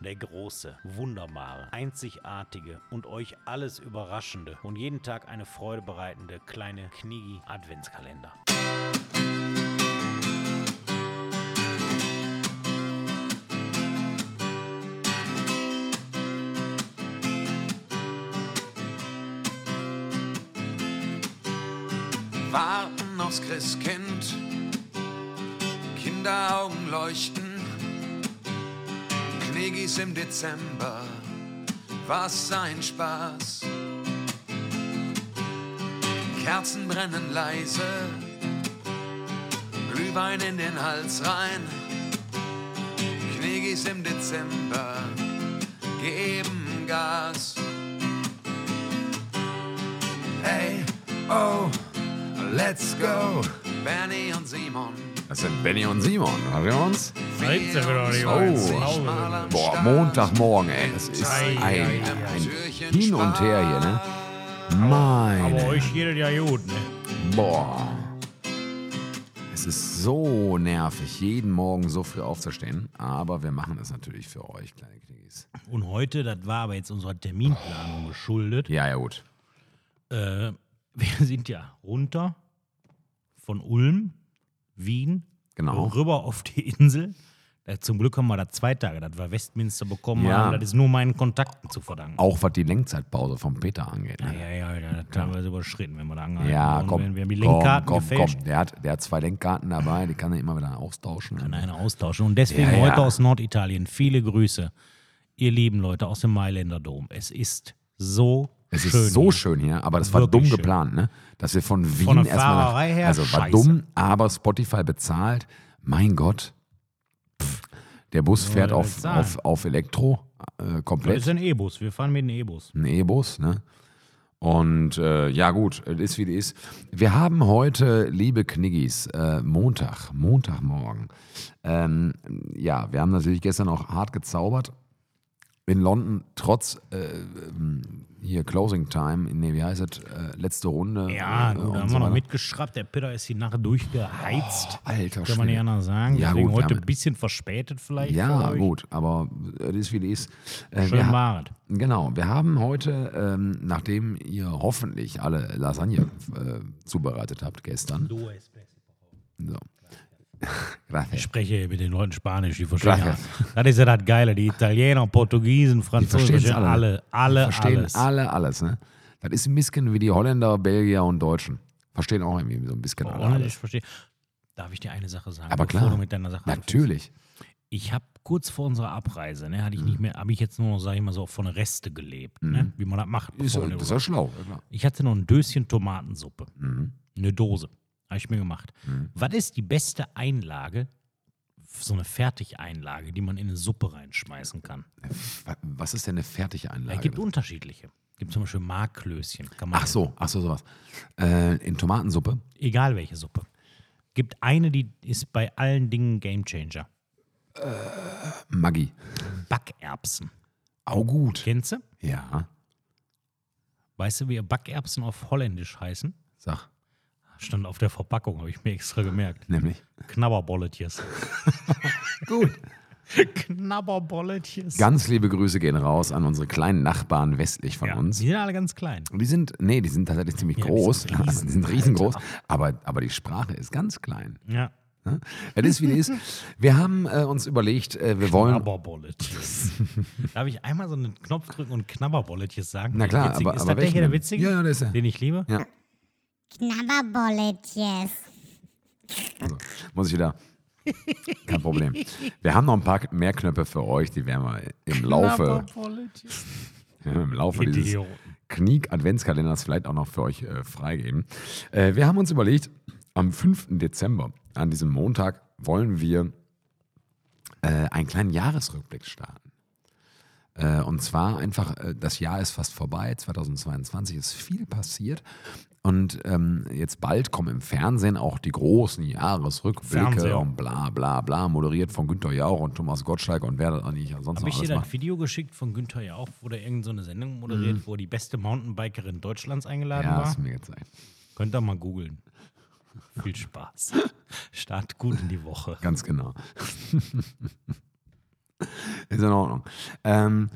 der große, wunderbare, einzigartige und euch alles überraschende und jeden Tag eine Freude bereitende kleine Knigi Adventskalender. Warten aufs Christkind, Kinderaugen leuchten, Knegis im Dezember, was ein Spaß. Kerzen brennen leise, Glühwein in den Hals rein, Knegis im Dezember geben Gas. Hey, oh, let's go, Bernie und Simon. Das sind Benny und Simon. Hören wir uns? Seid ihr wieder die Oh. Boah, Montagmorgen, ey. Das ist Ei, ein, ei, ein Hin und Her hier, ne? Aber Meine. euch geht es ja gut, ne? Boah. Es ist so nervig, jeden Morgen so früh aufzustehen. Aber wir machen es natürlich für euch, kleine Kniggis. Und heute, das war aber jetzt unserer Terminplanung geschuldet. Ja, ja, gut. Äh, wir sind ja runter von Ulm, Wien, Genau. rüber auf die Insel. Äh, Zum Glück haben wir da zwei Tage, das wir Westminster bekommen Ja. haben. Das ist nur meinen Kontakten zu verdanken. Auch was die Lenkzeitpause vom Peter angeht. Ja, Ne? ja, ja, das haben wir überschritten, wenn wir da angehalten Ja, komm, Wir, wir haben die komm, Lenkkarten komm, komm. Der hat, der hat zwei Lenkkarten dabei, die kann er immer wieder austauschen. Kann einer austauschen. Und deswegen Ja, ja. heute aus Norditalien viele Grüße, ihr lieben Leute aus dem Mailänder Dom. Es ist so Es schön. ist so hier. schön hier, aber das war Wirklich dumm schön. geplant, ne? Dass wir von Wien Von der erstmal nach, Fahrerei her also war scheiße. dumm, aber Spotify bezahlt. Mein Gott. Pff. Der Bus soll fährt auf, bezahlen? auf, auf Elektro äh, Das komplett. ist ein E-Bus. Wir fahren mit einem E-Bus. ein E-Bus, ne? Und äh, ja gut, es ist wie es ist. Wir haben heute, liebe Kniggis, äh, Montag, Montagmorgen. Ähm, ja, wir haben natürlich gestern auch hart gezaubert. In London, trotz äh, ähm, hier Closing Time, nee, wie heißt es, äh, letzte Runde. Ja, äh, gut, und da haben so wir noch mitgeschraubt. Der Peter ist die Nacht durchgeheizt. Alter Kann man nicht anders sagen. Ja, Deswegen gut, heute ein bisschen verspätet vielleicht. Ja, gut, aber es ist wie es ist. Äh, Schön war es. Genau, wir haben heute, ähm, nachdem ihr hoffentlich alle Lasagne äh, zubereitet habt gestern. So. Ich Gracias. spreche mit den Leuten Spanisch, die verstehen. Gracias. Das ist ja das Geile. Die Italiener, Portugiesen, Franzosen, alle. alle, alle, Verstehen alles. alle alles, ne? Das ist ein bisschen wie die Holländer, Belgier und Deutschen. Verstehen auch irgendwie so ein bisschen alle Und ich alles. verstehe. Darf ich dir eine Sache sagen? Aber bevor klar. du mit deiner Sache anfängst? Natürlich. Ich habe kurz vor unserer Abreise, ne, hatte Mhm. ich nicht mehr, habe ich jetzt nur noch, sag ich mal so, von Reste gelebt, ne, wie man das macht. Ist, das ist ja schlau. Klar. Ich hatte noch ein Döschen Tomatensuppe. Mhm. Eine Dose. Habe ich mir gemacht. Was ist die beste Einlage, so eine Fertigeinlage, die man in eine Suppe reinschmeißen kann? Wa- Was ist denn eine fertige Es gibt unterschiedliche. gibt zum Beispiel Marklöschen. Ach so, ach so, sowas. Äh, in Tomatensuppe? Egal welche Suppe. Gibt eine, die ist bei allen Dingen Gamechanger. Maggi. Backerbsen. Auch gut. Kennst du? Ja, Weißt du, wie Backerbsen auf Holländisch heißen? sag. Stand auf der Verpackung, habe ich mir extra gemerkt. Nämlich. Knabberbolletjes. Gut. Knabberbolletjes. Ganz liebe Grüße gehen raus an unsere kleinen Nachbarn westlich von ja, uns. Die sind alle ganz klein. Und die sind, nee, die sind tatsächlich ziemlich Ja, die groß. sind riesen, die sind riesengroß. Aber, aber die Sprache ist ganz klein. Ja. Ne? Es ist wie es ist. Wir haben äh, uns überlegt, äh, wir wollen. Knabberbolletjes. Darf ich einmal so einen Knopf drücken und Knabberbolletjes sagen? Na klar, Witzig. aber- ist aber das der hier der witzige? Ja, ja, der ist er. Den ich liebe? Ja, Knabberbolletjes. also, muss ich wieder. Kein Problem. Wir haben noch ein paar mehr Knöpfe für euch, die werden wir im Laufe, im Laufe dieses Idioten. Kniek-Adventskalenders vielleicht auch noch für euch äh, freigeben. Äh, wir haben uns überlegt, am 5. Dezember, an diesem Montag, wollen wir äh, einen kleinen Jahresrückblick starten. Äh, und zwar einfach, äh, das Jahr ist fast vorbei, 2022 ist viel passiert. Und ähm, jetzt bald kommen im Fernsehen auch die großen Jahresrückblicke Fernseher. und bla bla bla, moderiert von Günter Jauch und Thomas Gottschalk und wer das auch nicht sonst Habe ich dir das macht. Video geschickt von Günther ja auch, wo der irgendeine so eine Sendung moderiert, wo die beste Mountainbikerin Deutschlands eingeladen Mhm. Ja, war? hast du mir gezeigt. Könnt ihr mal googeln. Viel Spaß. Start gut in die Woche. Ganz genau. Ist in Ordnung. Ähm,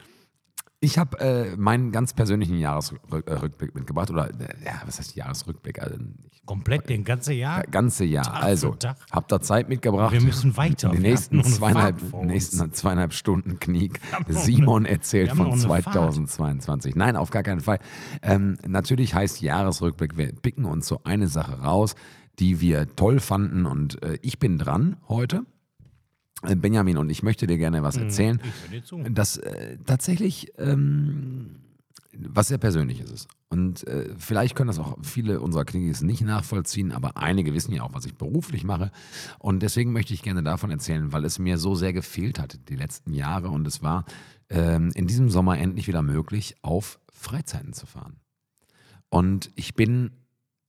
ich habe äh, meinen ganz persönlichen Jahresrückblick mitgebracht. Oder, äh, ja, was heißt Jahresrückblick? Also, ich, Komplett den ganze Jahr. ganze Jahr. Tag also, habt da Zeit mitgebracht. Wir müssen weiter. Die Wir nächsten zweieinhalb, nächsten zweieinhalb Stunden noch Simon eine- erzählt von noch eine Fahrt. 2022. Nein, auf gar keinen Fall. Ähm, natürlich heißt Jahresrückblick, wir picken uns so eine Sache raus, die wir toll fanden. Und äh, ich bin dran heute. Benjamin, und ich möchte dir gerne was erzählen. Hm, Ich höre dir zu. Das äh, tatsächlich ähm, was sehr Persönliches ist. Und äh, vielleicht können das auch viele unserer Kniggis nicht nachvollziehen, aber einige wissen ja auch, was ich beruflich mache. Und deswegen möchte ich gerne davon erzählen, weil es mir so sehr gefehlt hat die letzten Jahre. Und es war ähm, in diesem Sommer endlich wieder möglich, auf Freizeiten zu fahren. Und ich bin,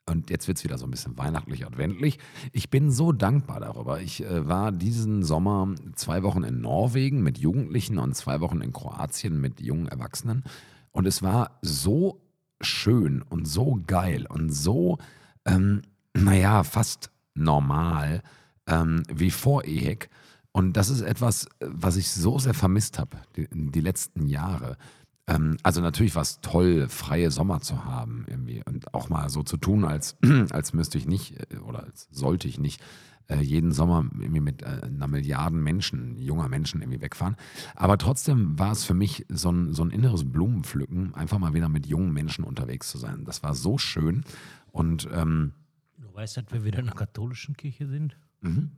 und jetzt wird es wieder so ein bisschen weihnachtlich adventlich, ich bin so dankbar darüber. Ich äh, war diesen Sommer zwei Wochen in Norwegen mit Jugendlichen und zwei Wochen in Kroatien mit jungen Erwachsenen. Und es war so schön und so geil und so, ähm, naja, fast normal ähm, wie vor EHEC. Und das ist etwas, äh, was ich so sehr vermisst habe, die, die letzten Jahre. Ähm, also natürlich war es toll, freie Sommer zu haben irgendwie und auch mal so zu tun, als, als müsste ich nicht äh, oder als sollte ich nicht äh, jeden Sommer irgendwie mit äh, einer Milliarden Menschen, junger Menschen irgendwie wegfahren. Aber trotzdem war es für mich so ein, so ein inneres Blumenpflücken, einfach mal wieder mit jungen Menschen unterwegs zu sein. Das war so schön und ähm, Du weißt, dass wir wieder in der katholischen Kirche sind? Mhm.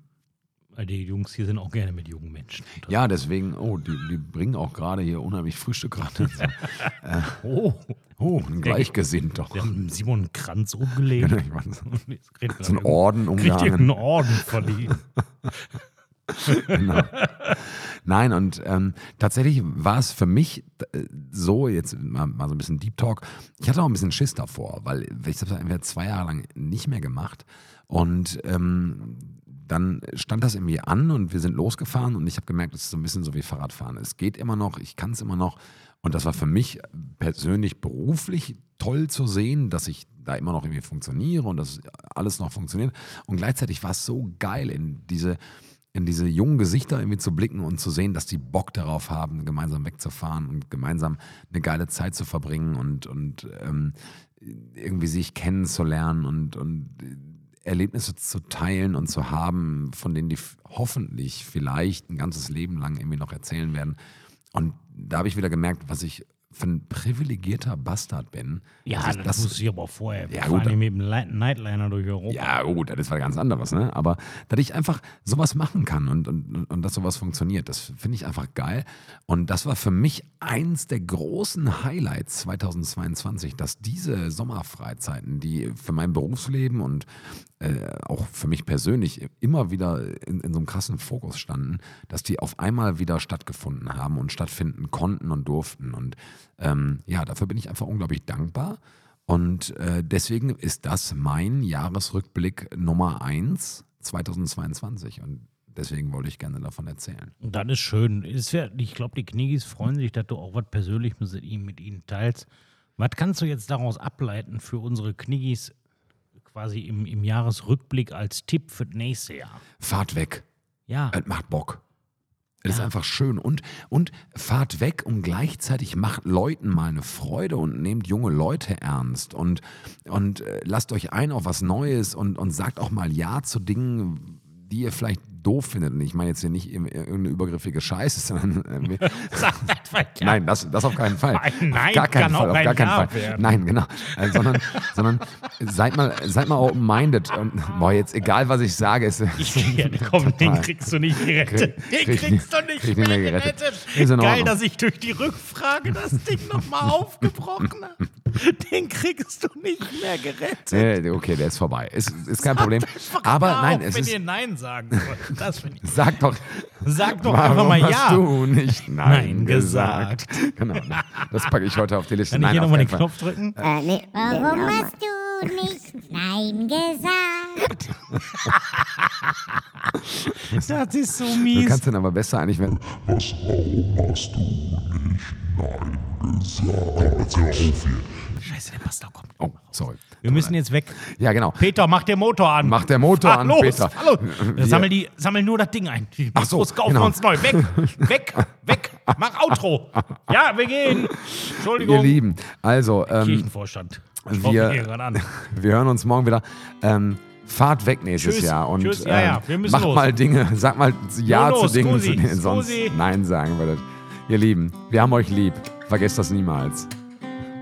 Weil die Jungs hier sind auch gerne mit jungen Menschen. ja, deswegen, oh, die, die bringen auch gerade hier unheimlich Frühstück ran. Oh, Oh, ein Gleichgesinnt doch. wir haben Simon einen Kranz umgelegt. Ich jetzt kriegt er So ein irgendeinen- Orden Kriegt umgehangen. irgendeinen Orden verliehen. Genau. Nein, und ähm, tatsächlich war es für mich äh, so, jetzt mal, mal so ein bisschen Deep Talk, ich hatte auch ein bisschen Schiss davor, weil ich habe das entweder zwei Jahre lang nicht mehr gemacht und ähm, dann stand das irgendwie an und wir sind losgefahren und ich habe gemerkt, es ist so ein bisschen so wie Fahrradfahren. Es geht immer noch, ich kann es immer noch und das war für mich persönlich beruflich toll zu sehen, dass ich da immer noch irgendwie funktioniere und dass alles noch funktioniert und gleichzeitig war es so geil in diese in diese jungen Gesichter irgendwie zu blicken und zu sehen, dass die Bock darauf haben, gemeinsam wegzufahren und gemeinsam eine geile Zeit zu verbringen und, und ähm, irgendwie sich kennenzulernen und, und Erlebnisse zu teilen und zu haben, von denen die hoffentlich vielleicht ein ganzes Leben lang irgendwie noch erzählen werden. Und da habe ich wieder gemerkt, was ich für ein privilegierter Bastard bin. Ja, ich das, wusste ich aber vorher. Ja, gut. hier mit dem Nightliner durch Europa. Ja, gut, das ist was ganz anderes, ne? Aber dass ich einfach sowas machen kann und, und, und dass sowas funktioniert, das finde ich einfach geil. Und das war für mich eins der großen Highlights 2022, dass diese Sommerfreizeiten, die für mein Berufsleben und äh, auch für mich persönlich immer wieder in, in so einem krassen Fokus standen, dass die auf einmal wieder stattgefunden haben und stattfinden konnten und durften. Und ähm, ja, dafür bin ich einfach unglaublich dankbar. Und äh, deswegen ist das mein Jahresrückblick Nummer 1 2022. Und deswegen wollte ich gerne davon erzählen. Und das ist schön. Ist ja, ich glaube, die Knigis freuen sich, dass du auch was persönlich mit ihnen, mit ihnen teilst. Was kannst du jetzt daraus ableiten für unsere Knigis quasi im, im Jahresrückblick als Tipp für das nächste Jahr? Fahrt weg. Ja, Es macht Bock. Es ist Ja. einfach schön. Und, und fahrt weg und gleichzeitig macht Leuten mal eine Freude und nehmt junge Leute ernst und, und äh, lasst euch ein auf was Neues und, und sagt auch mal Ja zu Dingen, die ihr vielleicht doof findet. Und ich meine jetzt hier nicht ir- irgendeine übergriffige Scheiße, sondern ja. Nein, das, das auf keinen Fall. Nein, auf gar keinen kann Fall, auch auf gar keinen Fall. werden. Nein, genau. Äh, sondern, sondern seid mal, seid mal open-minded. Und, boah, jetzt egal, was ich sage, ist. Ich, ja, komm, den kriegst du nicht gerettet. Den krieg kriegst du nicht- krieg mehr gerettet. gerettet. Geil, dass ich durch die Rückfrage das Ding nochmal aufgebrochen habe. Den kriegst du nicht mehr gerettet. Äh, okay, der ist vorbei. Ist, ist kein Problem. Einfach Aber ja nein, auf, es wenn ist. ihr Nein sagen wollt. Das finde ich. Sag doch. Sag doch warum einfach mal hast ja. du nicht Nein, Nein gesagt? Genau. Das packe ich heute auf die Liste. Kann ich hier auf nochmal den Fall. Knopf drücken? Äh, nee, Warum hast du nicht Nein gesagt? das ist so Du mies. kannst dann aber besser eigentlich, wenn. Was, warum hast du nicht Nein gesagt? Jetzt hör auf hier. Scheiße, der Pastor kommt. Oh, sorry. Wir müssen jetzt weg. Ja, genau. Peter, mach den Motor an. Mach der Motor Fahr an, los, Peter. Wir- Sammel, die, sammel nur das Ding ein. Die Ach so, kaufen genau. wir uns neu. Weg, weg, weg. Mach Outro. Ja, wir gehen. Entschuldigung. Ihr Lieben, also, ähm, Kirchenvorstand. Wir- wir hören uns morgen wieder. Ähm, fahrt weg nächstes Tschüss. Jahr und Tschüss, ja, ja, ähm, macht los. mal Dinge, sagt mal Ja los, zu Dingen, Scusi, zu denen sonst Scusi. Nein sagen würdet. Ihr Lieben, wir haben euch lieb. Vergesst das niemals.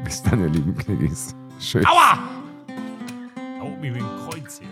Bis dann, ihr lieben Kniggis. Tschüss. Aua! Hau mir wie ein Kreuz hier.